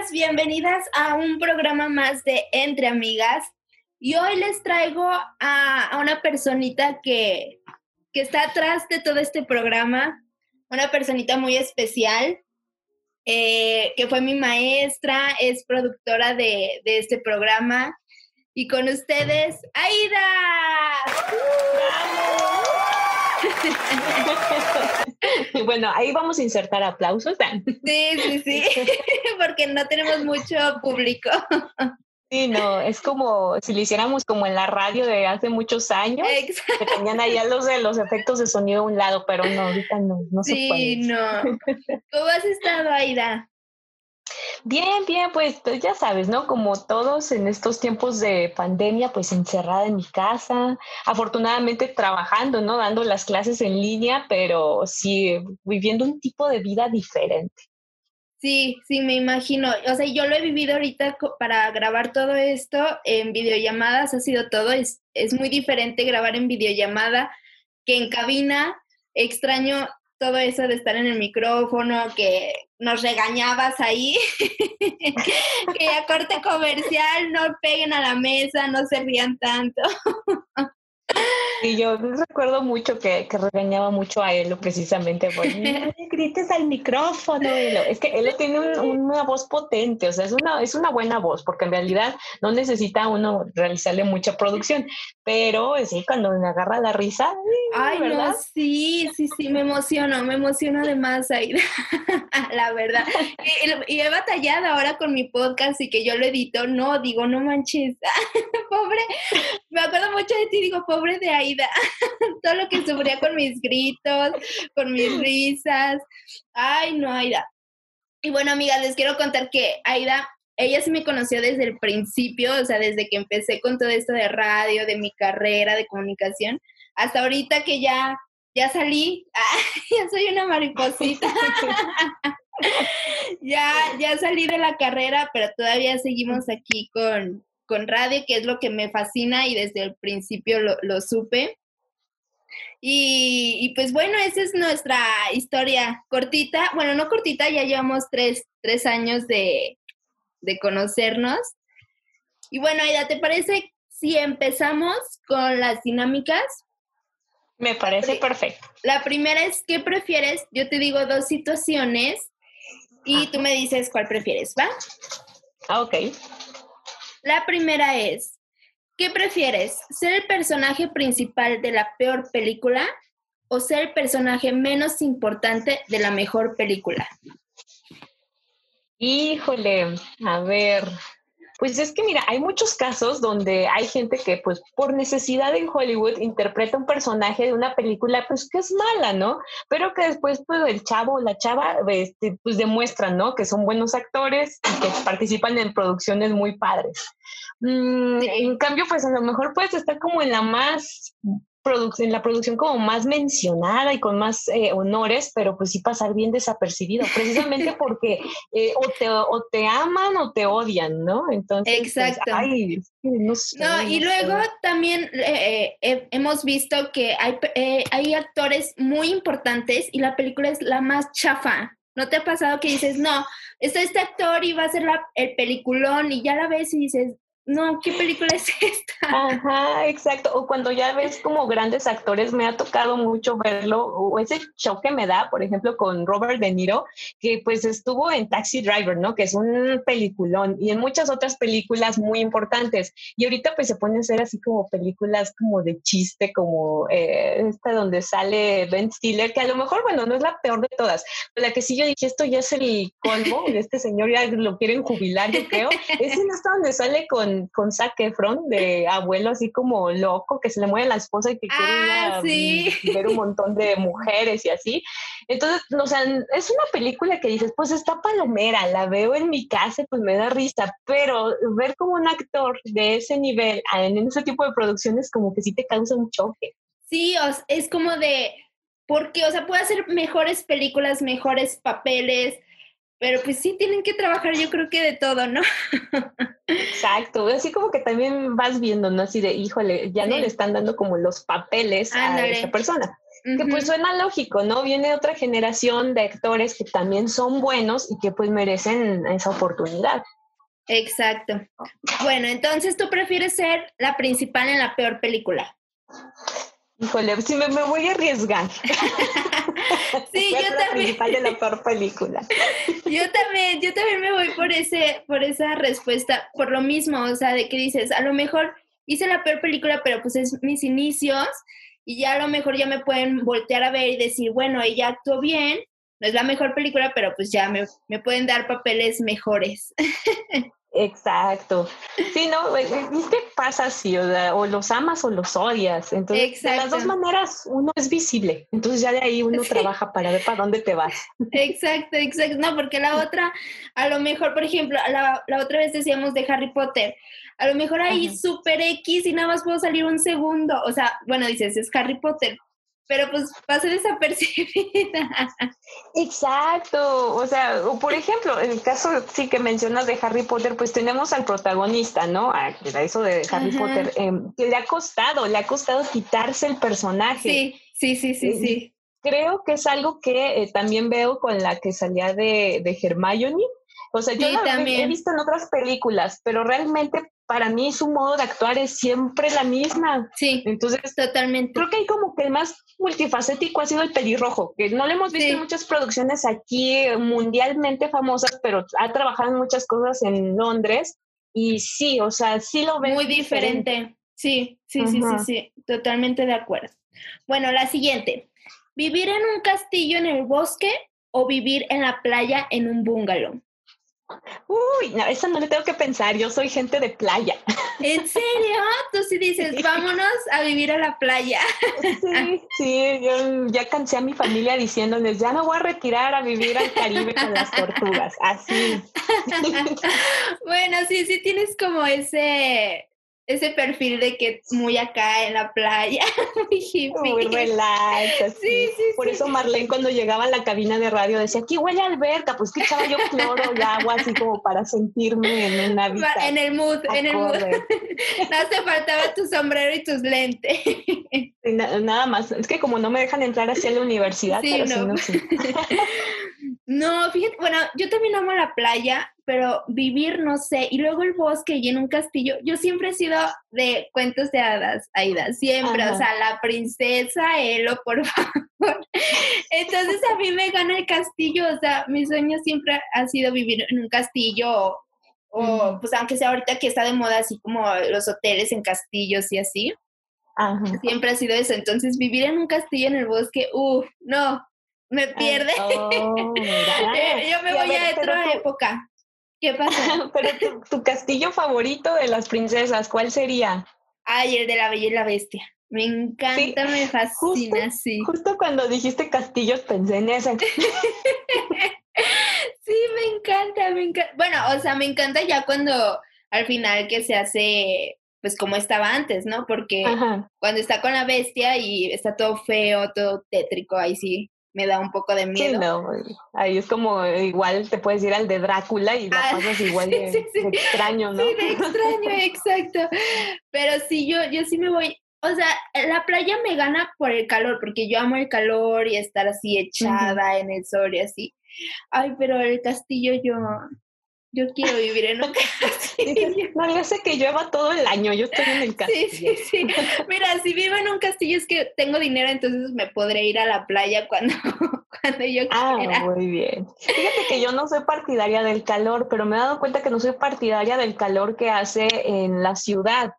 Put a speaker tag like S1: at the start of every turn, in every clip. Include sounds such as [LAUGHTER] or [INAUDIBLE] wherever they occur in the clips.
S1: amigas, bienvenidas a un programa más de Entre Amigas. Y hoy les traigo a, una personita que, que, está atrás de todo este programa, una personita muy especial, eh, que fue mi maestra, es productora de, de este programa. Y con ustedes, Aida. [LAUGHS] [LAUGHS]
S2: bueno, ahí vamos a insertar aplausos. [LAUGHS]
S1: Sí, sí, sí, [LAUGHS] porque no tenemos mucho público.
S2: Sí, no, es como si lo hiciéramos como en la radio de hace muchos años, que tenían ahí los de los efectos de sonido a un lado, pero no, ahorita no, no se puede.
S1: Sí, no. ¿Cómo has estado, Aida?
S2: Bien, bien, pues, pues, ya sabes, ¿no? Como todos en estos tiempos de pandemia, pues encerrada en mi casa, afortunadamente trabajando, ¿no? Dando las clases en línea, pero sí viviendo un tipo de vida diferente.
S1: Sí, sí, me imagino. O sea, yo lo he vivido ahorita para grabar todo esto en videollamadas, ha sido todo. Es, es muy diferente grabar en videollamada que en cabina. Extraño todo eso de estar en el micrófono, que nos regañabas ahí, [LAUGHS] que ya corte comercial, no peguen a la mesa, no se rían tanto. [LAUGHS] [LAUGHS]
S2: Y yo recuerdo mucho que, que regañaba mucho a él precisamente por no [LAUGHS] grites al micrófono. Es que él tiene una voz potente, o sea, es una, es una buena voz, porque en realidad no necesita uno realizarle mucha producción, pero sí, cuando me agarra la risa.
S1: Ay, ¿verdad? sí, sí, sí, me emociono, me emociono además ahí, [LAUGHS] la verdad. Y, y, he batallado ahora con mi podcast y que yo lo edito, no, digo, no manches, pobre, me acuerdo mucho de ti, digo, pobre de Aida, [LAUGHS] todo lo que sufría con mis gritos, con mis risas. Ay, no, Aida. Y bueno, amigas, les quiero contar que Aida, ella sí me conoció desde el principio, o sea, desde que empecé con todo esto de radio, de mi carrera de comunicación, hasta ahorita que ya, ya salí, [LAUGHS] ya soy una mariposita. [LAUGHS] ya, ya salí de la carrera, pero todavía seguimos aquí con, con radio, que es lo que me fascina y desde el principio lo, supe. Y, pues bueno, esa es nuestra historia cortita. Bueno, no cortita, ya llevamos tres, años de, conocernos. Y bueno, Aida, ¿te parece si empezamos con las dinámicas?
S2: Me parece perfecto.
S1: La primera es, ¿qué prefieres? Yo te digo dos situaciones y tú me dices cuál prefieres, ¿va?
S2: Ah, ok.
S1: La primera es, ¿qué prefieres? ¿Ser el personaje principal de la peor película o ser el personaje menos importante de la mejor película?
S2: Híjole, a ver, pues es que mira, hay muchos casos donde hay gente que pues por necesidad en Hollywood interpreta un personaje de una película pues que es mala, ¿no? Pero que después pues el chavo o la chava este, pues demuestran, ¿no? Que son buenos actores y que participan en producciones muy padres. Mm, en cambio pues a lo mejor puedes estar como en la más en la producción como más mencionada y con más eh, honores, pero pues sí pasar bien desapercibido, precisamente [LAUGHS] porque eh, o, te, o te aman o te odian, ¿no?
S1: Entonces, pues, Exacto. no, sé, no, y luego también eh, hemos visto que hay, hay actores muy importantes y la película es la más chafa. ¿No te ha pasado que dices, no, está este actor y va a ser el peliculón y ya la ves y dices, no, ¿qué película es esta?
S2: Ajá, exacto. O cuando ya ves como grandes actores, me ha tocado mucho verlo, o ese show que me da, por ejemplo, con Robert De Niro, que pues estuvo en Taxi Driver, ¿no? Que es un peliculón, y en muchas otras películas muy importantes. Y ahorita pues se pone a ser así como películas como de chiste, como eh, esta donde sale Ben Stiller, que a lo mejor, bueno, no es la peor de todas, pero la que sí yo dije, esto ya es el colmo, [LAUGHS] este señor ya lo quieren jubilar, yo creo, es en esta donde sale con con, Zac Efron de abuelo así como loco, que se le muere la esposa y que quiere
S1: ah, [LAUGHS]
S2: ver un montón de mujeres y así. Entonces, o sea, es una película que dices, pues está palomera, la veo en mi casa, pues me da risa, pero ver como un actor de ese nivel en ese tipo de producciones como que sí te causa un choque.
S1: Sí, es como de, porque, o sea, puede hacer mejores películas, mejores papeles, pero pues sí tienen que trabajar yo creo que de todo, ¿no? [LAUGHS]
S2: Exacto, así como que también vas viendo, ¿no? Así de, híjole, ya no le están dando como los papeles a esa persona. que pues suena lógico, ¿no? Viene otra generación de actores que también son buenos y que pues merecen esa oportunidad.
S1: Exacto. Bueno, entonces tú prefieres ser la principal en la peor película.
S2: Híjole, si me, voy a arriesgar. [LAUGHS]
S1: sí, yo
S2: la principal de la peor película. [LAUGHS]
S1: yo también, yo también me voy por ese, por esa respuesta, por lo mismo, o sea, de que dices, a lo mejor hice la peor película, pero pues es mis inicios y ya a lo mejor ya me pueden voltear a ver y decir, bueno, ella actuó bien, no es la mejor película, pero pues ya me, me pueden dar papeles mejores. [LAUGHS]
S2: Exacto. Sí, no, es que pasa así, o, los amas o los odias. Entonces, de las dos maneras uno es visible. Entonces ya de ahí uno trabaja para ver para dónde te vas.
S1: Exacto, exacto. No, porque la otra, a lo mejor, por ejemplo, la, la otra vez decíamos de Harry Potter, a lo mejor ahí super X y nada más puedo salir un segundo. O sea, bueno, dices, es Harry Potter, pero pues pasa desapercibida.
S2: Exacto, o sea, o por ejemplo, en el caso sí que mencionas de Harry Potter, pues tenemos al protagonista, ¿no? A, eso de Harry Potter, em, que le ha costado, le ha costado quitarse el personaje.
S1: Sí, sí, sí, sí, sí.
S2: Creo que es algo que eh, también veo con la que salía de, de Hermione. O sea, yo también. he visto en otras películas, pero realmente para mí su modo de actuar es siempre la misma.
S1: Sí, entonces totalmente.
S2: Creo que hay como que el más multifacético ha sido el pelirrojo, que no lo hemos visto en muchas producciones aquí mundialmente famosas, pero ha trabajado en muchas cosas en Londres y sí, o sea, sí lo veo.
S1: Muy diferente. Sí, sí, sí, sí, sí, totalmente de acuerdo. Bueno, la siguiente. ¿Vivir en un castillo en el bosque o vivir en la playa en un bungalow?
S2: Uy, no, eso no le tengo que pensar, yo soy gente de playa.
S1: ¿En serio? Tú sí dices, vámonos a vivir a la playa.
S2: Sí, sí, yo ya cansé a mi familia diciéndoles, ya no voy a retirar a vivir al Caribe con las tortugas, así. [LAUGHS]
S1: Bueno, sí, sí tienes como ese, ese perfil de que muy acá en la playa, [LAUGHS] muy hippie.
S2: Muy relax. Sí, sí, Por eso Marlene cuando llegaba a la cabina de radio decía, aquí huele a alberca, pues que echaba yo cloro y agua así como para sentirme en una vida.
S1: En el mood, en el mood. [LAUGHS] no te faltaba tu sombrero y tus lentes.
S2: nada más, es que como no me dejan entrar hacia la universidad, pero no. no, [LAUGHS]
S1: no, fíjate, bueno, yo también amo la playa, pero vivir, no sé, y luego el bosque y en un castillo. Yo siempre he sido de cuentos de hadas, Aida, siempre, o sea, la princesa Elo, por [LAUGHS] favor. Entonces a mí me gana el castillo, o sea, mi sueño siempre ha sido vivir en un castillo o, pues aunque sea ahorita que está de moda así como los hoteles en castillos y así. Siempre ha sido eso. Entonces, vivir en un castillo en el bosque, uff, no, me pierde. Oh, [LAUGHS] Yo me voy a, otra época. ¿Qué pasa? [LAUGHS]
S2: Pero tu, castillo favorito de las princesas, ¿cuál sería?
S1: Ay, el de la Bella y la Bestia. Me encanta, me fascina,
S2: justo,
S1: sí.
S2: Justo cuando dijiste castillos pensé en ese. [LAUGHS]
S1: sí, me encanta, me encanta. Bueno, o sea, me encanta ya cuando al final que se hace pues como estaba antes, ¿no? Porque cuando está con la bestia y está todo feo, todo tétrico, ahí sí me da un poco de miedo.
S2: Sí, no, ahí es como igual te puedes ir al de Drácula y la ah, pasas [LAUGHS] igual de, extraño, ¿no?
S1: Sí, de extraño, exacto. Pero sí, yo, yo sí me voy, o sea, la playa me gana por el calor, porque yo amo el calor y estar así echada en el sol y así. Ay, pero el castillo yo, yo quiero vivir en un castillo.
S2: No, yo sé que llueva todo el año, yo estoy en el castillo.
S1: Sí, sí, sí. Mira, si vivo en un castillo es que tengo dinero, entonces me podré ir a la playa cuando, [LAUGHS] cuando yo
S2: ah,
S1: quiera.
S2: Ah, muy bien. Fíjate que yo no soy partidaria del calor, pero me he dado cuenta que no soy partidaria del calor que hace en la ciudad.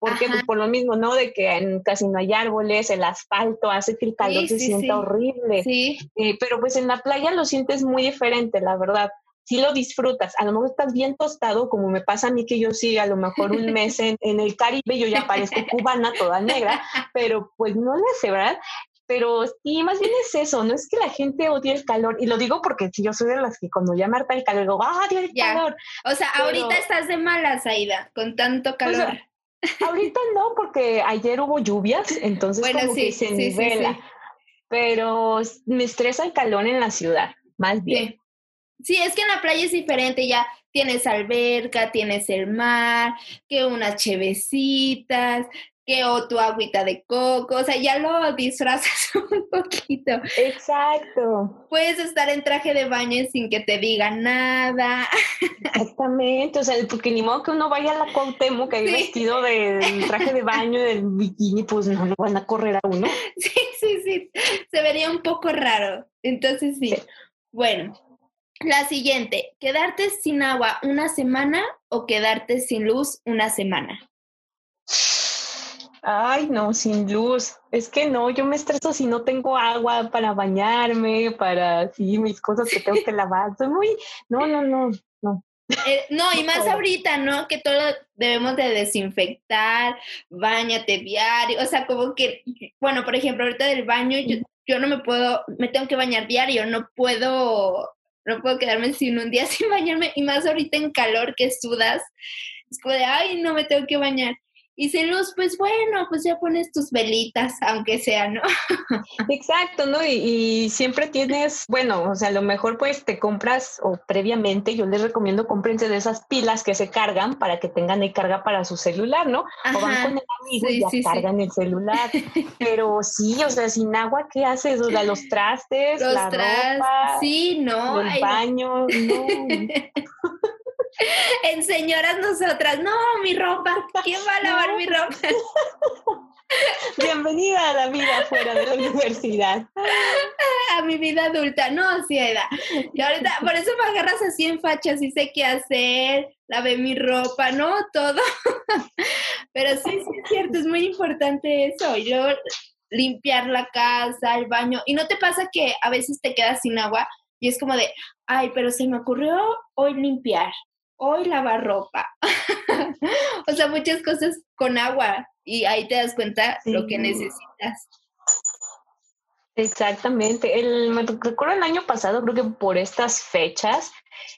S2: Porque pues, por lo mismo, ¿no? De que en, casi no hay árboles, el asfalto hace que el calor se sienta horrible.
S1: Sí.
S2: Eh, pero pues en la playa lo sientes muy diferente, la verdad si lo disfrutas. A lo mejor estás bien tostado, como me pasa a mí que yo sí, a lo mejor un mes en, el Caribe, yo ya parezco cubana toda negra, pero pues no le hace, ¿verdad? Pero sí, más bien es eso, no es que la gente odie el calor, y lo digo porque si yo soy de las que cuando ya me harta el calor, digo, ¡ah, odio el calor!
S1: O sea, ahorita estás de mala, Saida, con tanto calor.
S2: ahorita no, porque ayer hubo lluvias, entonces como que se nivela. Pero me estresa el calor en la ciudad, más bien.
S1: Sí, es que en la playa es diferente, ya tienes alberca, tienes el mar, que unas chevecitas, que o tu agüita de coco, o sea, ya lo disfrazas [LAUGHS] un poquito.
S2: Exacto.
S1: Puedes estar en traje de baño sin que te digan nada.
S2: Exactamente, o sea, porque ni modo que uno vaya a la Cuauhtémoc hay vestido del traje de baño, del bikini, pues no lo van a correr a uno. [LAUGHS]
S1: Sí, sí, sí, se vería un poco raro. Entonces sí. Bueno, la siguiente, ¿quedarte sin agua una semana o quedarte sin luz una semana?
S2: Ay, no, sin luz. Es que no, yo me estreso si no tengo agua para bañarme, para sí, mis cosas que tengo que lavar. Soy muy, no, no, no, no.
S1: Eh, no, y más ahorita, ¿no? Que todo debemos de desinfectar, bañate diario, o sea, como que, bueno, por ejemplo, ahorita del baño, yo, yo no me puedo, me tengo que bañar diario, no puedo, no puedo quedarme sin un día [LAUGHS] sin bañarme, y más ahorita en calor que sudas, es como de, ay, no me tengo que bañar. Y sin luz, pues bueno, pues ya pones tus velitas, aunque sea, ¿no? [LAUGHS]
S2: Exacto, ¿no? Y, siempre tienes, bueno, o sea, a lo mejor pues te compras o previamente, yo les recomiendo cómprense de esas pilas que se cargan para que tengan de carga para su celular, ¿no? o van con el amigo y ya cargan el celular. [LAUGHS] Pero sí, o sea, sin agua, ¿qué haces? O sea, los trastes, los la ropa,
S1: sí, no,
S2: el baño, no. [LAUGHS] [LAUGHS]
S1: en señoras nosotras, no, mi ropa, ¿quién va a lavar mi ropa? [LAUGHS]
S2: Bienvenida a la vida fuera de la universidad. [LAUGHS]
S1: A mi vida adulta, no, sí, Eda. Y ahorita, por eso me agarras así en fachas y sé qué hacer, lavé mi ropa, ¿no? Todo. Pero sí, sí es cierto, es muy importante eso. Y luego limpiar la casa, el baño. ¿Y no te pasa que a veces te quedas sin agua y es como de, ay, pero se me ocurrió hoy limpiar? Hoy lavar ropa. [LAUGHS] o sea, muchas cosas con agua y ahí te das cuenta lo que necesitas.
S2: Exactamente. El, me recuerdo el año pasado, creo que por estas fechas,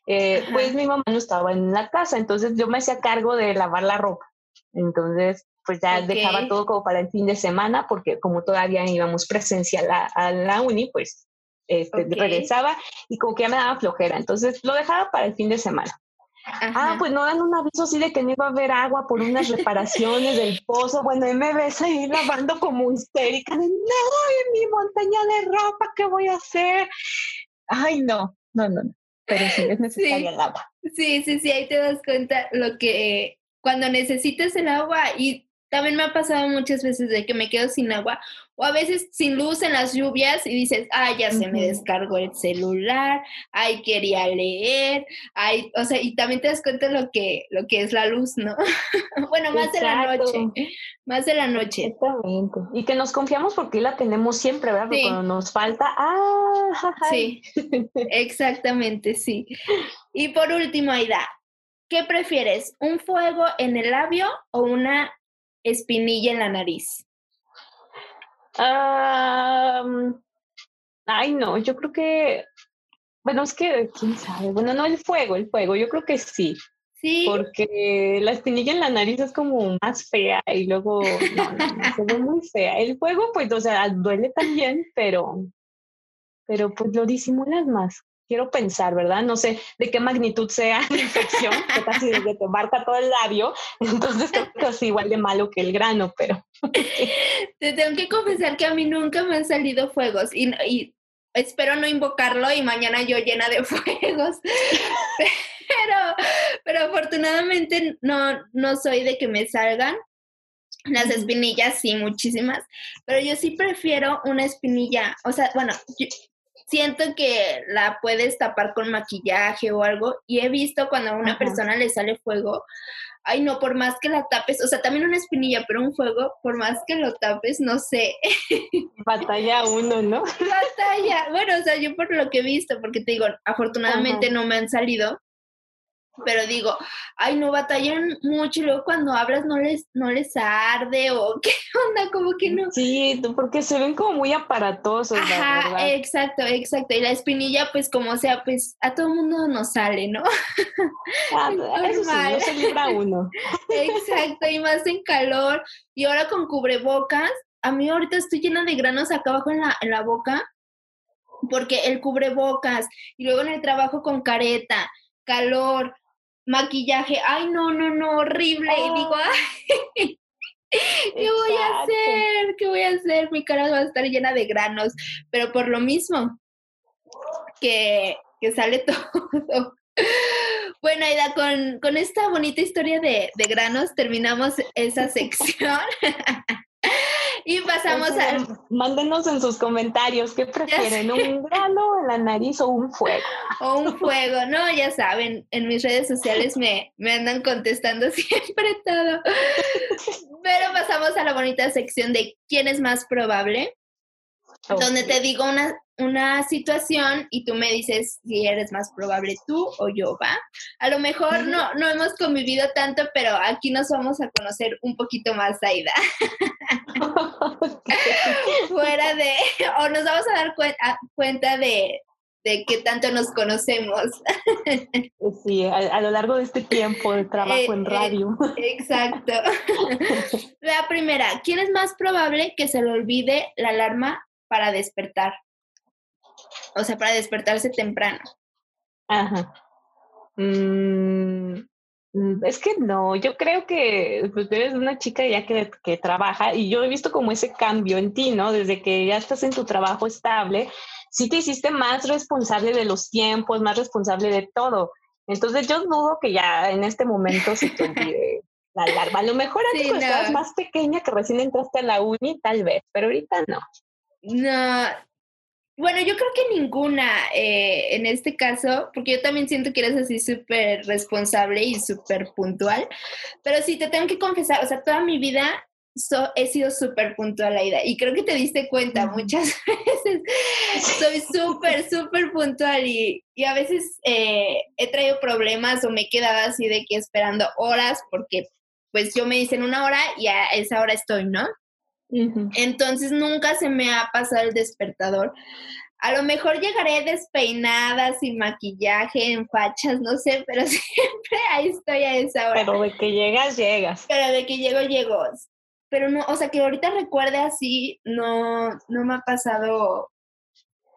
S2: eh, pues mi mamá no estaba en la casa, entonces yo me hacía cargo de lavar la ropa. Entonces, pues ya dejaba todo como para el fin de semana, porque como todavía íbamos presencial a, la uni, pues este, regresaba y como que ya me daba flojera. Entonces lo dejaba para el fin de semana. Ah, pues no dan un aviso así de que no iba a haber agua por unas reparaciones del pozo. Bueno, y me ves ahí lavando como histérica. De, no, en mi montaña de ropa, ¿qué voy a hacer? Ay, no, no, no, no. Pero sí es necesaria el agua.
S1: Sí, sí, sí, ahí te das cuenta lo que cuando necesitas el agua y también me ha pasado muchas veces de que me quedo sin agua o a veces sin luz en las lluvias y dices, ay, ya se me descargó el celular, ay, quería leer, ay, o sea, y también te das cuenta lo que, lo que es la luz, ¿no? [LAUGHS] bueno, más de la noche, más de la noche.
S2: Exactamente. Y que nos confiamos porque la tenemos siempre, ¿verdad? Porque cuando nos falta, ah,
S1: sí, [LAUGHS] exactamente, sí. Y por último, Aida, ¿qué prefieres? ¿Un fuego en el labio o una espinilla en la nariz?
S2: Ay, no, yo creo que, bueno, es que, quién sabe, bueno, no el fuego, el fuego, yo creo que sí. Sí. Porque la espinilla en la nariz es como más fea y luego no, no, se ve muy fea. El fuego, pues, o sea, duele también, pero, pero pues lo disimulas más quiero pensar, ¿verdad? No sé de qué magnitud sea [LAUGHS] la infección, que casi desde te marca todo el labio, [LAUGHS] entonces creo que es igual de malo que el grano, pero... [LAUGHS]
S1: Te tengo que confesar que a mí nunca me han salido fuegos y, y espero no invocarlo y mañana yo llena de fuegos. Pero, pero afortunadamente no, no soy de que me salgan. Las espinillas sí, muchísimas, pero yo sí prefiero una espinilla, o sea, bueno, siento que la puedes tapar con maquillaje o algo y he visto cuando a una persona le sale fuego, ay no, por más que la tapes, o sea, también una espinilla, pero un fuego, por más que lo tapes, no sé. [LAUGHS]
S2: Batalla uno, ¿no?
S1: Batalla, bueno, o sea, yo por lo que he visto, porque te digo, afortunadamente no me han salido, pero digo, ay, no batallan mucho y luego cuando hablas no les, no les arde o [LAUGHS] qué onda, como que no.
S2: Sí, porque se ven como muy aparatosos.
S1: Ajá, exacto, exacto. Y la espinilla, pues como sea, pues a todo mundo nos sale, ¿no? [LAUGHS]
S2: Ah, [LAUGHS] eso sí, no se libra uno.
S1: exacto, y más en calor. Y ahora con cubrebocas, a mí ahorita estoy llena de granos acá abajo en la, en la boca porque el cubrebocas y luego en el trabajo con careta, calor, maquillaje, ay, no, no, no, horrible. Y digo, ay, [LAUGHS] ¿Qué voy a hacer? ¿Qué voy a hacer? Mi cara va a estar llena de granos, pero por lo mismo que, que sale [LAUGHS] todo. Bueno, Aida, con, con esta bonita historia de, de granos terminamos esa sección. [LAUGHS] Y pasamos a.
S2: Mándenos en sus comentarios qué prefieren, un grano en la nariz o un fuego.
S1: O un fuego, no, ya saben, en mis redes sociales me, me andan contestando [LAUGHS] siempre todo. Pero pasamos a la bonita sección de quién es más probable, donde te digo una, una situación y tú me dices si eres más probable tú o yo, ¿va? A lo mejor no, no hemos convivido tanto, pero aquí nos vamos a conocer un poquito más, Aida. [LAUGHS] Fuera de, o nos vamos a dar cuenta de, de qué tanto nos conocemos.
S2: Sí, a, lo largo de este tiempo de trabajo en eh, eh, radio.
S1: exacto. [LAUGHS] La primera, ¿quién es más probable que se le olvide la alarma para despertar? O sea, para despertarse temprano.
S2: Ajá. Mm, mm, es que no, yo creo que pues, eres una chica ya que, que, trabaja y yo he visto como ese cambio en ti, ¿no? Desde que ya estás en tu trabajo estable, sí te hiciste más responsable de los tiempos, más responsable de todo. Entonces yo dudo que ya en este momento se te olvide [LAUGHS] la alarma. A lo mejor antes cuando estabas más pequeña que recién entraste a la uni, tal vez, pero ahorita no.
S1: No, bueno, yo creo que ninguna eh, en este caso, porque yo también siento que eres así súper responsable y súper puntual, pero sí te tengo que confesar, o sea, toda mi vida he sido súper puntual, Aida, y creo que te diste cuenta muchas [LAUGHS] veces, soy súper, [LAUGHS] súper puntual y, y, a veces eh, he traído problemas o me he quedado así de que esperando horas porque pues yo me dicen una hora y a esa hora estoy, ¿no? Entonces nunca se me ha pasado el despertador. A lo mejor llegaré despeinada, sin maquillaje, en fachas, no sé, pero [LAUGHS] siempre ahí estoy a esa hora.
S2: Pero de que llegas, llegas.
S1: Pero de que llego, llego. Pero no, o sea, que ahorita recuerde así, no, no me ha pasado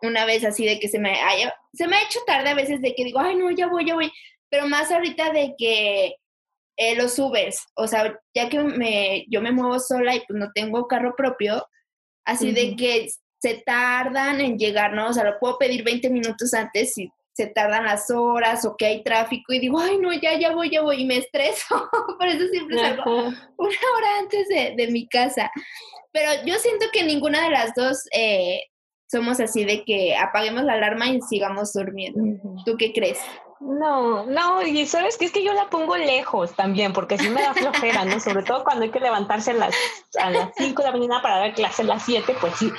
S1: una vez así de que se me haya, se me ha hecho tarde a veces de que digo, ay, no, ya voy, ya voy. Pero más ahorita de que eh, los subes, o sea, ya que me, yo me muevo sola y pues no tengo carro propio, así de que se tardan en llegar, ¿no? O sea, lo puedo pedir 20 minutos antes y se tardan las horas o que hay tráfico y digo, ay, no, ya, ya voy, ya voy y me estreso. [LAUGHS] Por eso siempre salgo una hora antes de, de, mi casa. Pero yo siento que ninguna de las dos eh, somos así de que apaguemos la alarma y sigamos durmiendo. ¿Tú qué crees?
S2: No, no, y sabes que es que yo la pongo lejos también, porque si me da flojera, ¿no? Sobre todo cuando hay que levantarse a las, a las 5 de la mañana para dar clase a las 7, pues sí.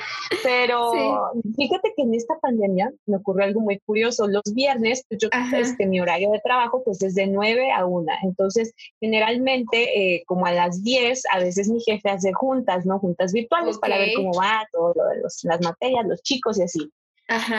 S2: Pero fíjate que en esta pandemia me ocurrió algo muy curioso. Los viernes, pues yo, este, mi horario de trabajo, pues es de 9 a 1. Entonces, generalmente, eh, como a las 10, a veces mi jefe hace juntas, ¿no? Juntas virtuales para ver cómo va todo lo de las materias, los chicos y así.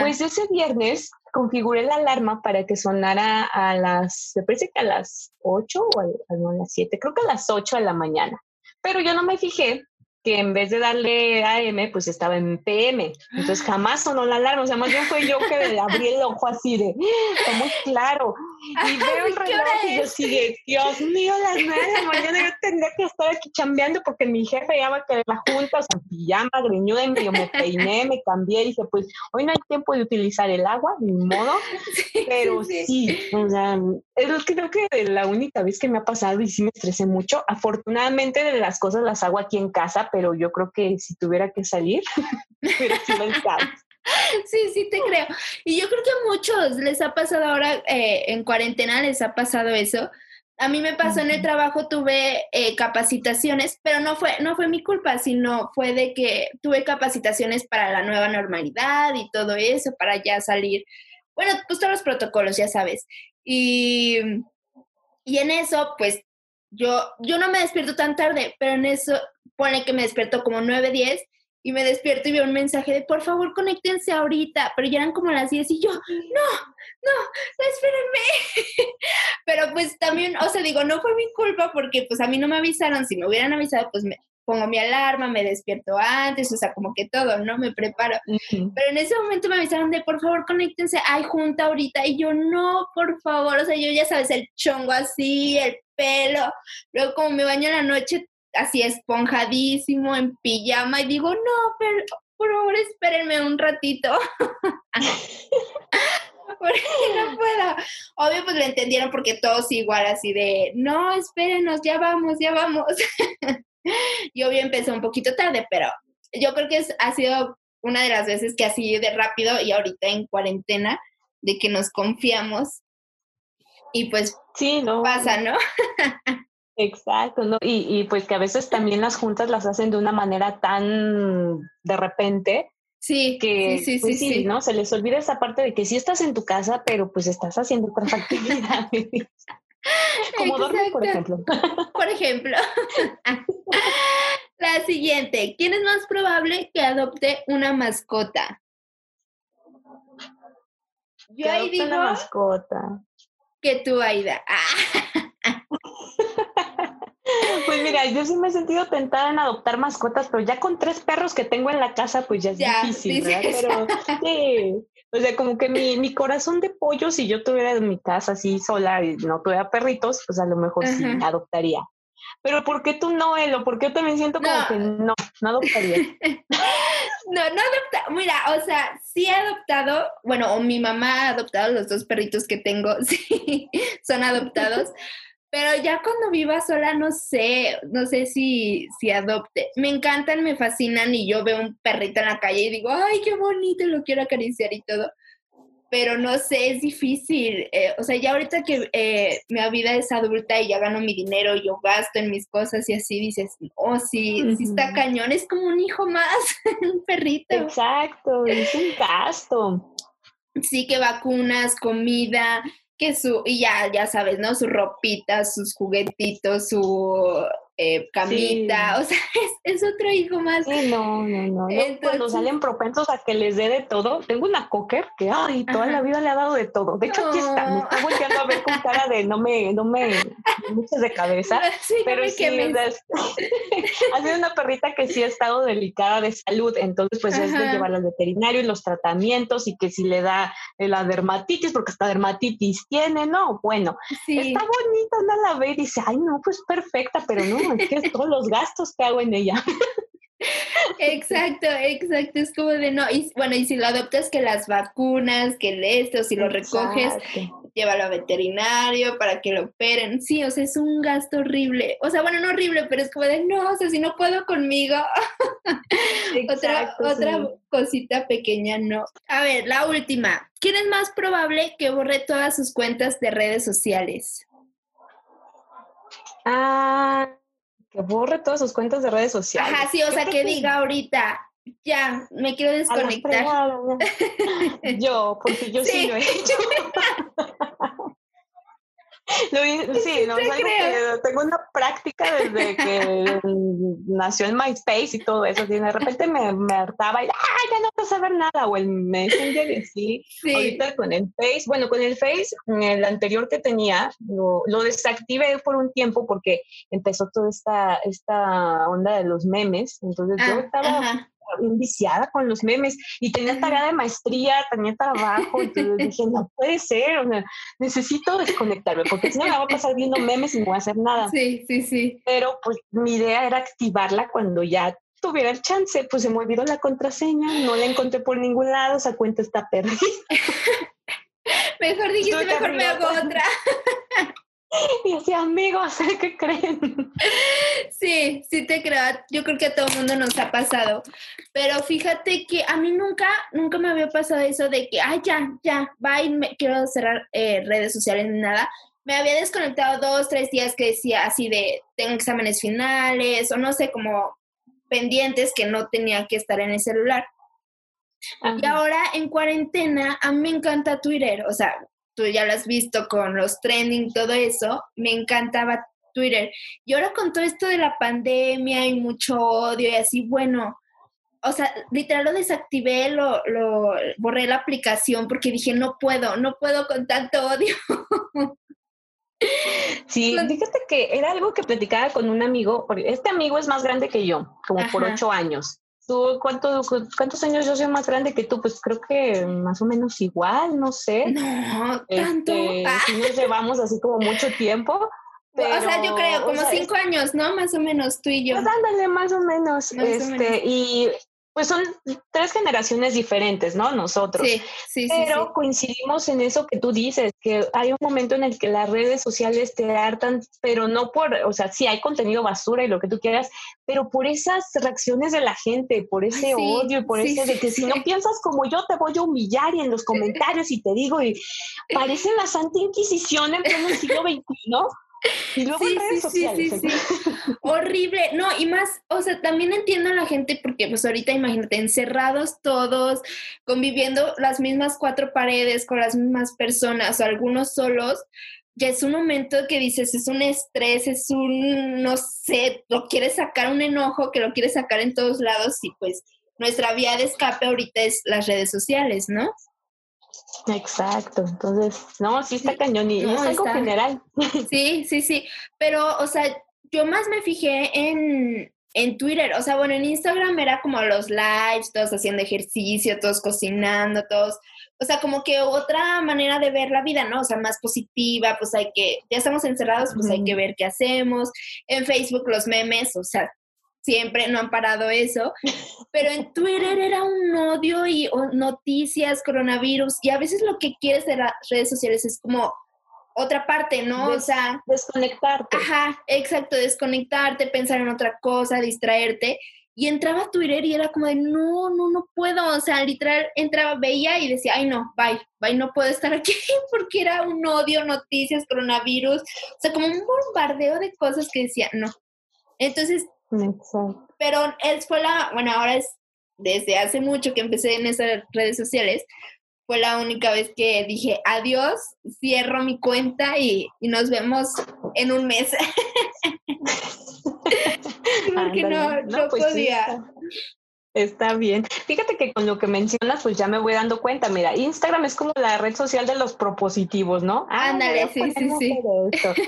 S2: Pues ese viernes configuré la alarma para que sonara a las, me parece que a las 8 o a, las 7, creo que a las 8 de la mañana. Pero yo no me fijé que en vez de darle AM, pues estaba en PM. Entonces jamás sonó la alarma. O sea, más bien fue yo que abrí el ojo así de, muy claro. Y veo el reloj y yo sigue, Dios mío, las nueve de la mañana yo tendría que estar aquí chambeando porque mi jefe ya va a querer la junta, o sea, pijama, greñuda, y medio me peiné, me cambié y dije, pues hoy no hay tiempo de utilizar el agua, ni modo. pero sí, o sea, es creo que la única vez que me ha pasado y sí me estresé mucho. Afortunadamente de las cosas las hago aquí en casa, pero yo creo que si tuviera que salir, [LAUGHS] hubiera sido el. [LAUGHS]
S1: Sí, sí te creo. Y yo creo que a muchos les ha pasado ahora eh, en cuarentena, les ha pasado eso. A mí me pasó en el trabajo, tuve eh, capacitaciones, pero no fue, no fue mi culpa, sino fue de que tuve capacitaciones para la nueva normalidad y todo eso, para ya salir. Bueno, pues todos los protocolos, ya sabes. Y, y en eso, pues yo, yo no me despierto tan tarde, pero en eso pone que me despierto como 9, 10 y me despierto y veo un mensaje de por favor conéctense ahorita, pero ya eran como las 10 y yo, no, no, espérenme. [LAUGHS] pero pues también, o sea, digo, no fue mi culpa porque pues a mí no me avisaron, si me hubieran avisado, pues me pongo mi alarma, me despierto antes, o sea, como que todo, ¿no? Me preparo. Pero en ese momento me avisaron de por favor conéctense, hay junta ahorita y yo no, por favor, o sea, yo ya sabes, el chongo así, el pelo, luego como me baño en la noche, así esponjadísimo, en pijama, y digo, no, pero por favor espérenme un ratito. [LAUGHS] porque no puedo. Obvio, pues lo entendieron porque todos igual así de, no, espérenos, ya vamos, ya vamos. y obvio empezó un poquito tarde, pero yo creo que es, ha sido una de las veces que así de rápido y ahorita en cuarentena, de que nos confiamos y pues
S2: sí, no.
S1: pasa, ¿no? [LAUGHS]
S2: Exacto, ¿no? Y, y, pues que a veces también las juntas las hacen de una manera tan de repente.
S1: Sí,
S2: que
S1: sí, sí,
S2: pues
S1: sí,
S2: ¿no? Se les olvida esa parte de que sí estás en tu casa, pero pues estás haciendo otras actividades. [LAUGHS] Como dormir, por ejemplo.
S1: Por ejemplo. [LAUGHS] La siguiente. ¿Quién es más probable que adopte una mascota?
S2: Yo ahí digo una mascota.
S1: Que tú, Aida. [LAUGHS]
S2: Pues mira, yo sí me he sentido tentada en adoptar mascotas, pero ya con tres perros que tengo en la casa, pues ya es difícil, ¿verdad? Pero sí, o sea, como que mi, mi, corazón de pollo, si yo tuviera en mi casa así sola y no tuviera perritos, pues a lo mejor sí adoptaría. Pero ¿por qué tú no, Elo? Porque yo también siento como que no, no adoptaría. [LAUGHS]
S1: no, no adopta. Mira, o sea, sí he adoptado, bueno, o mi mamá ha adoptado los dos perritos que tengo, [LAUGHS] sí, son adoptados. Pero ya cuando viva sola, no sé, no sé si, si adopte. Me encantan, me fascinan y yo veo un perrito en la calle y digo, ay, qué bonito, lo quiero acariciar y todo. Pero no sé, es difícil. Eh, o sea, ya ahorita que eh, mi vida es adulta y ya gano mi dinero, yo gasto en mis cosas y así dices, oh, sí, sí está cañón, es como un hijo más, [LAUGHS] un perrito.
S2: Exacto, es un gasto.
S1: Sí, que vacunas, comida, que su, y ya, ya sabes, ¿no? Su ropita, sus juguetitos, su eh, camita, o sea, [LAUGHS] es, otro hijo más.
S2: Sí, no, no, no. Cuando salen propensos a que les dé de todo, tengo una cocker que, ay, toda la vida le ha dado de todo. De hecho, aquí está, me está volteando a ver con cara de no me, no me, muchas de cabeza, [LAUGHS] pero sí, [LAUGHS] ha sido una perrita que sí ha estado delicada de salud, entonces pues es de llevarla al veterinario y los tratamientos y que si le da la dermatitis, porque hasta dermatitis tiene, ¿no? Bueno, está bonita, no la ve y dice, ay, no, pues perfecta, pero no, [LAUGHS] que es todos los gastos que hago en ella.
S1: Exacto, exacto, es como de no, y bueno, y si lo adoptas que las vacunas, que el esto, si lo recoges, llévalo a veterinario para que lo operen, sí, o sea, es un gasto horrible, o sea, bueno, no horrible, pero es como de no, o sea, si no puedo conmigo, [LAUGHS] otra, otra cosita pequeña, no. A ver, la última, ¿quién es más probable que borre todas sus cuentas de redes sociales?
S2: Ah, que borre todas sus cuentas de redes sociales.
S1: Ajá, sí, o sea, que, diga ahorita, ya, me quiero desconectar. [LAUGHS]
S2: yo, porque yo sí, lo he hecho. [LAUGHS] [LAUGHS] sí, no, es algo que tengo una práctica desde que [LAUGHS] nació en MySpace y todo eso. Y de repente me, me hartaba y, ¡ah, ya no puedo saber nada! O el Messenger y sí. sí. Ahorita con el Face, bueno, con el Face, el anterior que tenía, lo, lo desactivé por un tiempo porque empezó toda esta, esta onda de los memes. Entonces yo ah, estaba viciada con los memes y tenía tarea de maestría, tenía trabajo, y dije, no puede ser, necesito desconectarme porque si no me va a pasar viendo memes y no voy a hacer nada.
S1: Sí, sí, sí.
S2: Pero pues mi idea era activarla cuando ya tuviera el chance, pues se me olvidó la contraseña, no la encontré por ningún lado, esa cuenta está perdida. [LAUGHS]
S1: mejor dijiste, mejor me hago otra. [LAUGHS] [LAUGHS]
S2: Y así, amigos, ¿qué creen? [LAUGHS]
S1: Sí, sí te creo. Yo creo que a todo el mundo nos ha pasado. Pero fíjate que a mí nunca, nunca me había pasado eso de que, ay, ya, ya, bye, me, quiero cerrar eh, redes sociales ni nada. Me había desconectado dos, tres días que decía así de, tengo exámenes finales o no sé, como pendientes que no tenía que estar en el celular. Y ahora en cuarentena, a mí me encanta Twitter, o sea, tú ya lo has visto con los trending, todo eso, me encantaba Twitter. Y ahora con todo esto de la pandemia y mucho odio y así, bueno, o sea, literal lo desactivé, lo, lo borré la aplicación porque dije, no puedo, no puedo con tanto odio. [LAUGHS]
S2: Sí, fíjate que era algo que platicaba con un amigo, porque este amigo es más grande que yo, como por ocho años. ¿Tú cuántos años yo soy más grande que tú? Pues creo que más o menos igual, no sé.
S1: No, tanto.
S2: Este, si nos llevamos así como mucho tiempo.
S1: o sea, yo creo, como cinco años, ¿no? Más o menos, tú y yo.
S2: Pues ándale, más o menos. este, y pues son tres generaciones diferentes, ¿no? Nosotros. Sí, sí, Pero coincidimos en eso que tú dices, que hay un momento en el que las redes sociales te hartan, pero no por, o sea, sí hay contenido basura y lo que tú quieras, pero por esas reacciones de la gente, por ese odio y por ese de que si no piensas como yo te voy a humillar y en los comentarios y te digo y [LAUGHS] parece la Santa Inquisición en pleno siglo XXI, ¿no? Y luego sí, redes sociales. Sí, sí, [LAUGHS]
S1: Horrible. No, y más, o sea, también entiendo a la gente porque pues ahorita imagínate, encerrados todos, conviviendo las mismas cuatro paredes con las mismas personas o algunos solos, ya es un momento que dices, es un estrés, es un, no sé, lo quieres sacar un enojo que lo quieres sacar en todos lados y pues nuestra vía de escape ahorita es las redes sociales, ¿no?
S2: Exacto, entonces, no, sí está cañón y es algo general. [LAUGHS]
S1: Sí, sí, sí, pero, o sea, yo más me fijé en, en Twitter, o sea, bueno, en Instagram era como los lives, todos haciendo ejercicio, todos cocinando, todos, o sea, como que otra manera de ver la vida, ¿no? O sea, más positiva, pues hay que, ya estamos encerrados, pues hay que ver qué hacemos. En Facebook los memes, o sea, siempre no han parado eso, pero en Twitter era un odio y noticias, coronavirus, y a veces lo que quieres de las redes sociales es como otra parte, ¿no? o sea,
S2: desconectarte.
S1: Ajá, exacto, desconectarte, pensar en otra cosa, distraerte. Y entraba a Twitter y era como de, no, no, no puedo. O sea, literal, entraba, veía y decía, ay, no, bye, bye, no puedo estar aquí [LAUGHS] porque era un odio, noticias, coronavirus. O sea, como un bombardeo de cosas que decía, no. Entonces, pero él fue la, bueno, ahora es desde hace mucho que empecé en esas redes sociales, fue la única vez que dije adiós, cierro mi cuenta y, y nos vemos en un mes. [LAUGHS] Porque no, no, pues podía.
S2: Está bien. Fíjate que con lo que mencionas, pues ya me voy dando cuenta. Mira, Instagram es como la red social de los propositivos, ¿no?
S1: Ah, Ándale, sí, sí, sí.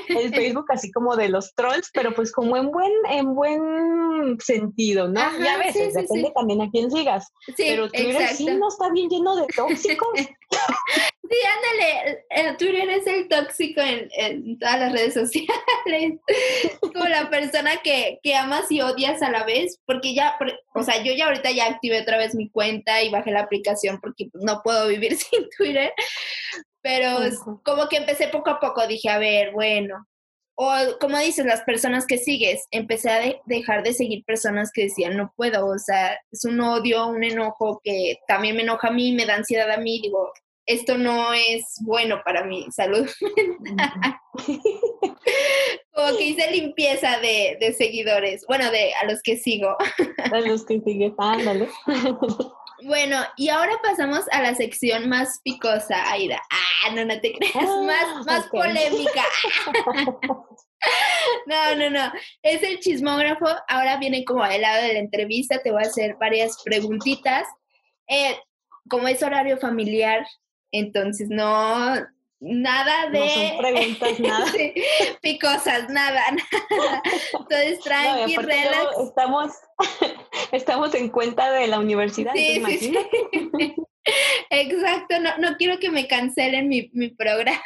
S2: El Facebook así como de los trolls, pero pues como en buen, en buen sentido, ¿no? ya ves, depende también a quién sigas. pero Twitter sí no está bien lleno de tóxicos. [LAUGHS]
S1: Sí, ándale, Twitter es el tóxico en, todas las redes sociales. [LAUGHS] Como la persona que, que, amas y odias a la vez, porque ya, o sea, yo ya ahorita ya activé otra vez mi cuenta y bajé la aplicación porque no puedo vivir [LAUGHS] sin Twitter, pero como que empecé poco a poco, dije, a ver, bueno, o como dices, las personas que sigues, empecé a dejar de seguir personas que decían, no puedo, o sea, es un odio, un enojo que también me enoja a mí, me da ansiedad a mí, digo, esto no es bueno para mi salud [LAUGHS] mental. Como que hice limpieza de, de, seguidores, bueno, de a los que sigo. [LAUGHS]
S2: a los que sigues, ándale.
S1: Bueno, y ahora pasamos a la sección más picosa, Aida. Ah, no, no te creas, ah, más, más polémica. [LAUGHS] no, no, no. Es el chismógrafo. Ahora viene como al lado de la entrevista. Te voy a hacer varias preguntitas. Eh, como es horario familiar, entonces, no, nada de...
S2: No son preguntas, [LAUGHS] nada.
S1: picosas, nada, [LAUGHS] nada. Entonces, tranqui, relax.
S2: Estamos, [LAUGHS] estamos en cuenta de la universidad. Sí, sí, sí.
S1: Exacto, no, no quiero que me cancelen mi, mi programa.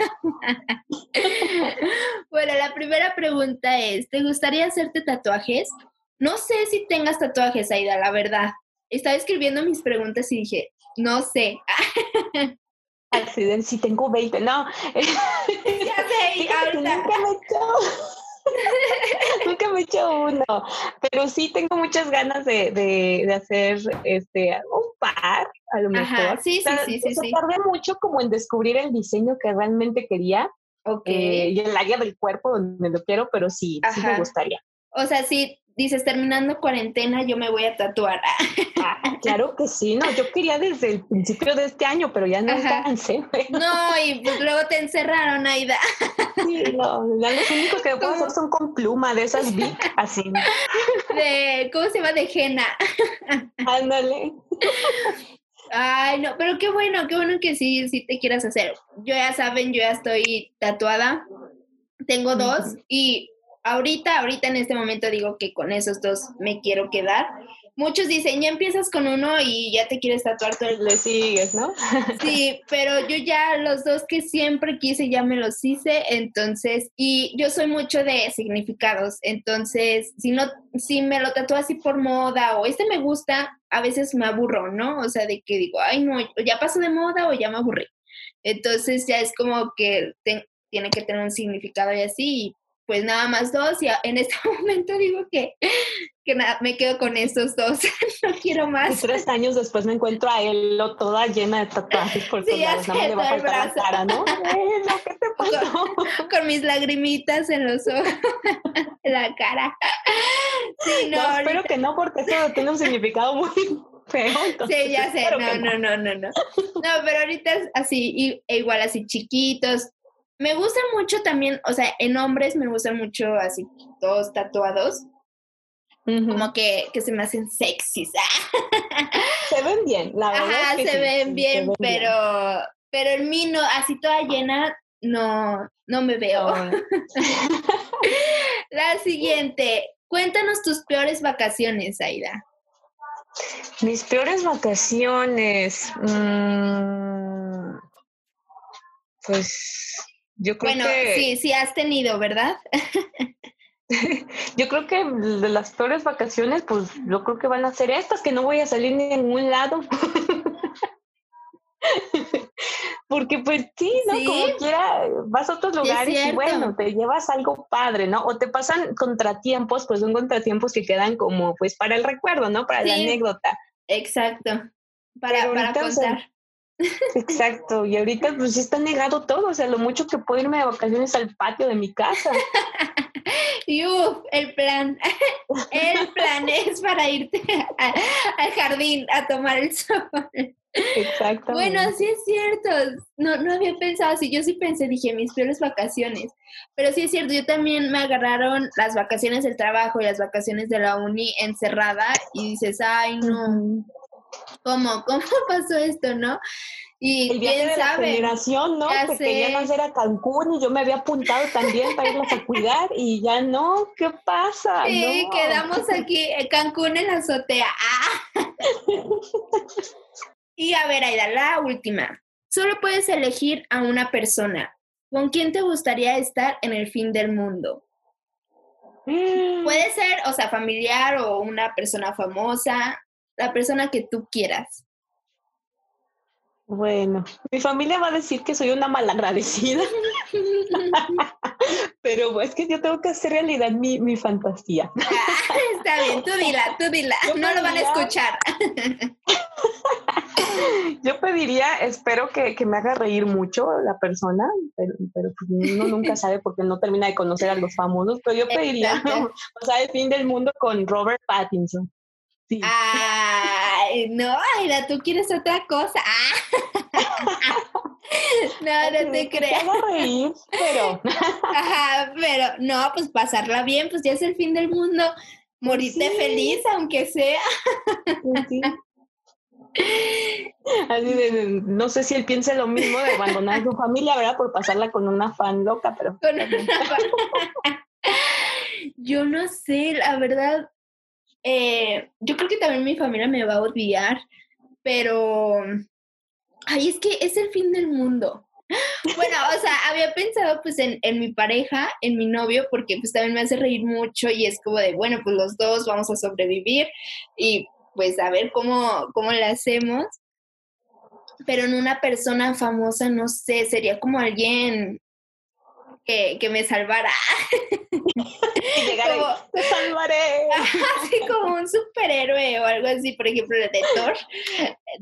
S1: bueno, la primera pregunta es, ¿te gustaría hacerte tatuajes? No sé si tengas tatuajes, Aida, la verdad. Estaba escribiendo mis preguntas y dije, no sé.
S2: Accidente, si tengo 20, no. Ya
S1: sé, [LAUGHS] ahorita.
S2: Nunca me, he [LAUGHS] nunca me he hecho uno, pero sí tengo muchas ganas de, de, de hacer este un par, a lo mejor.
S1: sí, sí, sí, sí,
S2: Tardé mucho como en descubrir el diseño que realmente quería. Okay. Eh, y el área del cuerpo donde lo quiero, pero sí, sí me gustaría.
S1: O sea, sí, dices, terminando cuarentena, yo me voy a tatuar.
S2: Ah, [LAUGHS] claro que sí, no, yo quería desde el principio de este año, pero ya no alcancé. [LAUGHS]
S1: No, y pues luego te encerraron, Aida.
S2: Sí, no, los únicos que puedo hacer son con pluma, de esas big, así.
S1: De, ¿cómo se llama? De henna.
S2: Ándale.
S1: Ay, no, pero qué bueno, qué bueno que sí, sí te quieras hacer. Yo ya saben, yo ya estoy tatuada. Tengo dos y ahorita, ahorita en este momento digo que con esos dos me quiero quedar. muchos dicen, ya empiezas con uno y ya te quieres tatuar todo el...
S2: Le sigues, ¿no? [LAUGHS]
S1: Sí, pero yo ya los dos que siempre quise ya me los hice, entonces, y yo soy mucho de significados, entonces, si no, si me lo tatúo así por moda o este me gusta, a veces me aburro, ¿no? O sea, de que digo, ay, no, ya pasó de moda o ya me aburrí. Entonces ya es como que tiene que tener un significado y así, pues nada más dos y en este [LAUGHS] momento digo que, que nada, me quedo con estos dos, [LAUGHS] no quiero más.
S2: Y tres años después me encuentro a él toda llena de tatuajes por [LAUGHS] sí, todos lados, le va a faltar la cara, ¿no? ¿Qué te pasó?
S1: Con, mis lagrimitas en los ojos, en la cara.
S2: Sí, no, espero que no, porque eso tiene un significado muy feo.
S1: sí, ya sé, no, no, no, no, no. No, pero ahorita es así, e igual así chiquitos, me gusta mucho también, o sea, en hombres me gustan mucho así todos tatuados. Como que, que, se me hacen sexys. [LAUGHS]
S2: se ven bien, la verdad.
S1: Ajá, se, ven bien, pero, pero en mí no, así toda llena, no, no me veo. [LAUGHS] la siguiente, cuéntanos tus peores vacaciones, Aida.
S2: Mis peores vacaciones. Mmm, pues yo creo
S1: bueno, sí, sí has tenido, ¿verdad? [LAUGHS]
S2: yo creo que de las peores vacaciones, pues yo creo que van a ser estas, que no voy a salir ni en ningún lado. [LAUGHS] Porque pues sí, ¿no? Como quiera, vas a otros lugares y bueno, te llevas algo padre, ¿no? O te pasan contratiempos, pues son contratiempos que quedan como pues para el recuerdo, ¿no? Para la anécdota.
S1: Exacto. Para, para contar.
S2: Exacto, y ahorita pues está negado todo, o sea, lo mucho que puedo irme de vacaciones al patio de mi casa. [LAUGHS]
S1: y el plan, [LAUGHS] el plan es para irte al jardín a tomar el sol.
S2: Exacto.
S1: Bueno, sí es cierto. No, no había pensado así. Yo sí pensé, dije, mis peores vacaciones. Pero sí es cierto, yo también me agarraron las vacaciones del trabajo y las vacaciones de la uni encerrada y dices, ay, no. ¿Cómo? ¿Cómo [LAUGHS] pasó esto, no?
S2: Y el viaje de la generación, ¿no? Ya Porque querían hacer a Cancún y yo me había apuntado también para irlos a cuidar y ya no, ¿qué pasa?
S1: Sí, quedamos aquí, en Cancún en la azotea. Ah. [LAUGHS] y a ver, Aida, la última. Solo puedes elegir a una persona. ¿Con quién te gustaría estar en el fin del mundo? Mm. Puede ser, o sea, familiar o una persona famosa la persona que tú quieras.
S2: Bueno, mi familia va a decir que soy una malagradecida, [LAUGHS] pero es que yo tengo que hacer realidad mi, mi fantasía. [LAUGHS]
S1: está bien, tú dila, tú dila, no lo van a escuchar. [LAUGHS]
S2: yo pediría, espero que, que, me haga reír mucho la persona, pero, pero pues uno nunca sabe porque no termina de conocer a los famosos, pero yo pediría, o sea, el fin del mundo con Robert Pattinson.
S1: Ay, no, Aida, tú quieres otra cosa. [LAUGHS] no, no te creas.
S2: reír, pero. [LAUGHS]
S1: Ajá, pero no, pues pasarla bien, pues ya es el fin del mundo. Morirte feliz, aunque sea.
S2: Así de, no sé si él piensa lo mismo de abandonar a su familia, ¿verdad? Por pasarla con una fan loca, pero. Con una fan. [LAUGHS]
S1: Yo no sé, la verdad, eh, yo creo que también mi familia me va a odiar, pero, ay, es que es el fin del mundo. [GASPS] Bueno, o sea, había pensado pues en, en, mi pareja, en mi novio, porque pues también me hace reír mucho y es como de, bueno, pues los dos vamos a sobrevivir y pues a ver cómo, cómo le hacemos. Pero en una persona famosa, no sé, sería como alguien que, que me salvara. [LAUGHS]
S2: y llegar como, te salvaré. [LAUGHS]
S1: Así como un superhéroe o algo así, por ejemplo, el de Thor.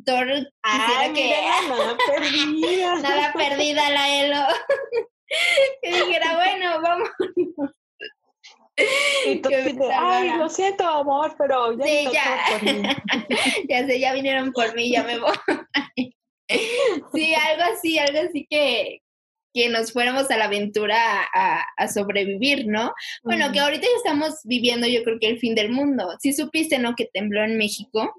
S1: Thor
S2: quisiera que. nada [LAUGHS] perdida.
S1: nada perdida la Elo. que dijera, bueno, vamos.
S2: Y tú ay, lo siento, amor, pero ya
S1: sí, ya. Por mí. ya sé, ya vinieron por mí, ya me voy. sí, algo así, algo así que, que nos fuéramos a la aventura a, sobrevivir, ¿no? Bueno, que ahorita ya estamos viviendo yo creo que el fin del mundo. Si supiste, ¿no? Que tembló en México.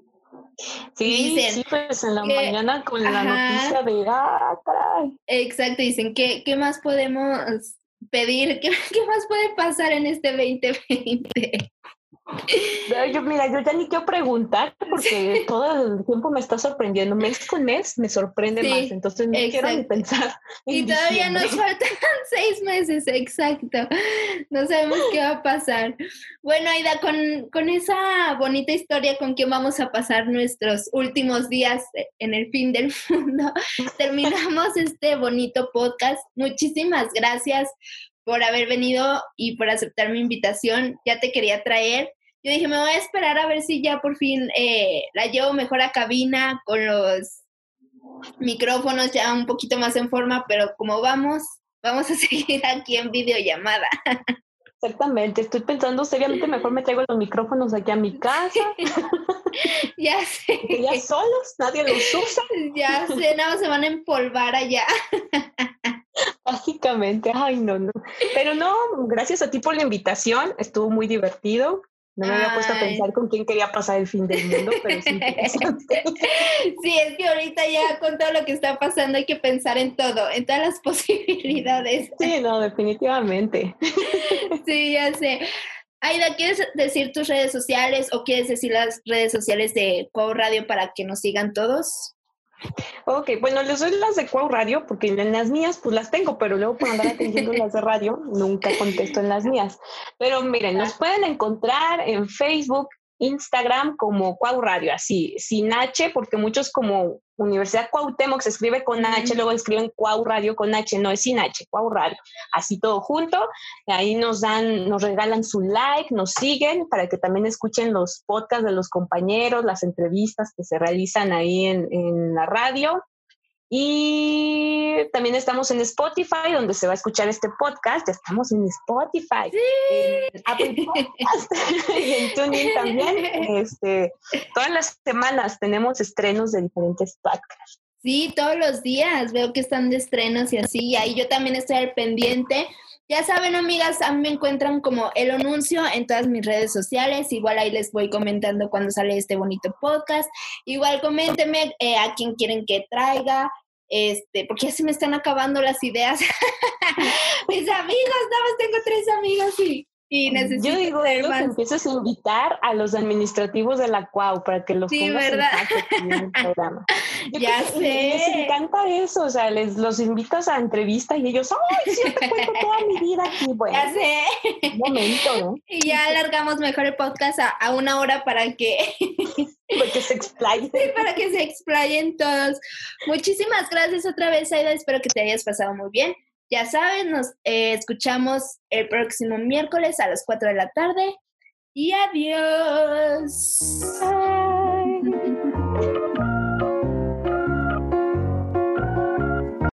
S2: Sí, sí, pues en la mañana con la noticia de, ah, caray.
S1: Exacto, dicen, ¿qué, qué más podemos pedir? ¿Qué, ¿Qué más puede pasar en este 2020?
S2: Yo, mira, yo ya ni quiero preguntar porque [LAUGHS] todo el tiempo me está sorprendiendo. Mes con mes me sorprende más, entonces no quiero ni pensar.
S1: Y todavía nos faltan [LAUGHS] seis meses, exacto. No sabemos qué va a pasar. Bueno, Aida, con, con esa bonita historia con que vamos a pasar nuestros últimos días en el fin del [LAUGHS] mundo, terminamos este bonito podcast. Muchísimas gracias por haber venido y por aceptar mi invitación. Ya te quería traer yo dije, me voy a esperar a ver si ya por fin eh, la llevo mejor a cabina con los micrófonos ya un poquito más en forma, pero como vamos, vamos a [LAUGHS] seguir aquí en videollamada.
S2: Exactamente, estoy pensando seriamente, mejor me traigo los micrófonos aquí a mi casa. [LAUGHS]
S1: ya sé.
S2: ya solos, nadie los usa. [LAUGHS]
S1: ya sé, no, se van a empolvar allá.
S2: Básicamente, ay, no, no. Pero no, gracias a ti por la invitación, estuvo muy divertido. No me había puesto a pensar con quién quería pasar el fin del mundo, pero sí. [LAUGHS]
S1: sí, es que ahorita ya con todo lo que está pasando hay que pensar en todo, en todas las [LAUGHS] posibilidades.
S2: Sí, no, definitivamente. [LAUGHS]
S1: sí, ya sé. Aida, ¿quieres decir tus redes sociales o quieres decir las redes sociales de Cuau Radio para que nos sigan todos?
S2: Ok, bueno, les doy las de Cuau Radio porque en las mías pues las tengo, pero luego por andar atendiendo [LAUGHS] las de radio nunca contesto en las mías. Pero miren, nos pueden encontrar en Facebook, Instagram como Cuau Radio, así, sin H, porque muchos como Universidad Cuauhtémoc se escribe con H, luego escriben Cuau Radio con H, no es sin H, Cuau Radio, así todo junto. Ahí nos dan, nos regalan su like, nos siguen para que también escuchen los podcasts de los compañeros, las entrevistas que se realizan ahí en, en la radio. Y también estamos en Spotify, donde se va a escuchar este podcast. Ya estamos en Spotify, en Apple Podcast [LAUGHS] y en TuneIn también. Este, todas las semanas tenemos estrenos de diferentes podcasts.
S1: Sí, todos los días veo que están de estrenos y así. Y ahí yo también estoy al pendiente. Ya saben, amigas, a me encuentran como el anuncio en todas mis redes sociales. Igual ahí les voy comentando cuando sale este bonito podcast. Igual coméntenme eh, a quién quieren que traiga este, porque ya se me están acabando las ideas. [LAUGHS] Mis amigos, nada más tengo tres amigos y, y necesito
S2: Yo digo, que empieces a invitar a los administrativos de la CUAU para que los
S1: sí,
S2: pongas
S1: ¿verdad?
S2: en el [LAUGHS] programa.
S1: ya sé.
S2: Les encanta eso, o sea, les los invitas a entrevista y ellos, ¡ay, siempre cuento [LAUGHS] toda mi vida aquí! Bueno,
S1: ya sé.
S2: Un momento, ¿no? [LAUGHS]
S1: Y ya alargamos mejor el podcast a, a una hora para que...
S2: para que se explayen.
S1: Sí, para que se explayen todos. Muchísimas gracias otra vez, Aida. Espero que te hayas pasado muy bien. Ya saben, nos eh, escuchamos el próximo miércoles a las 4 de la tarde. Y adiós.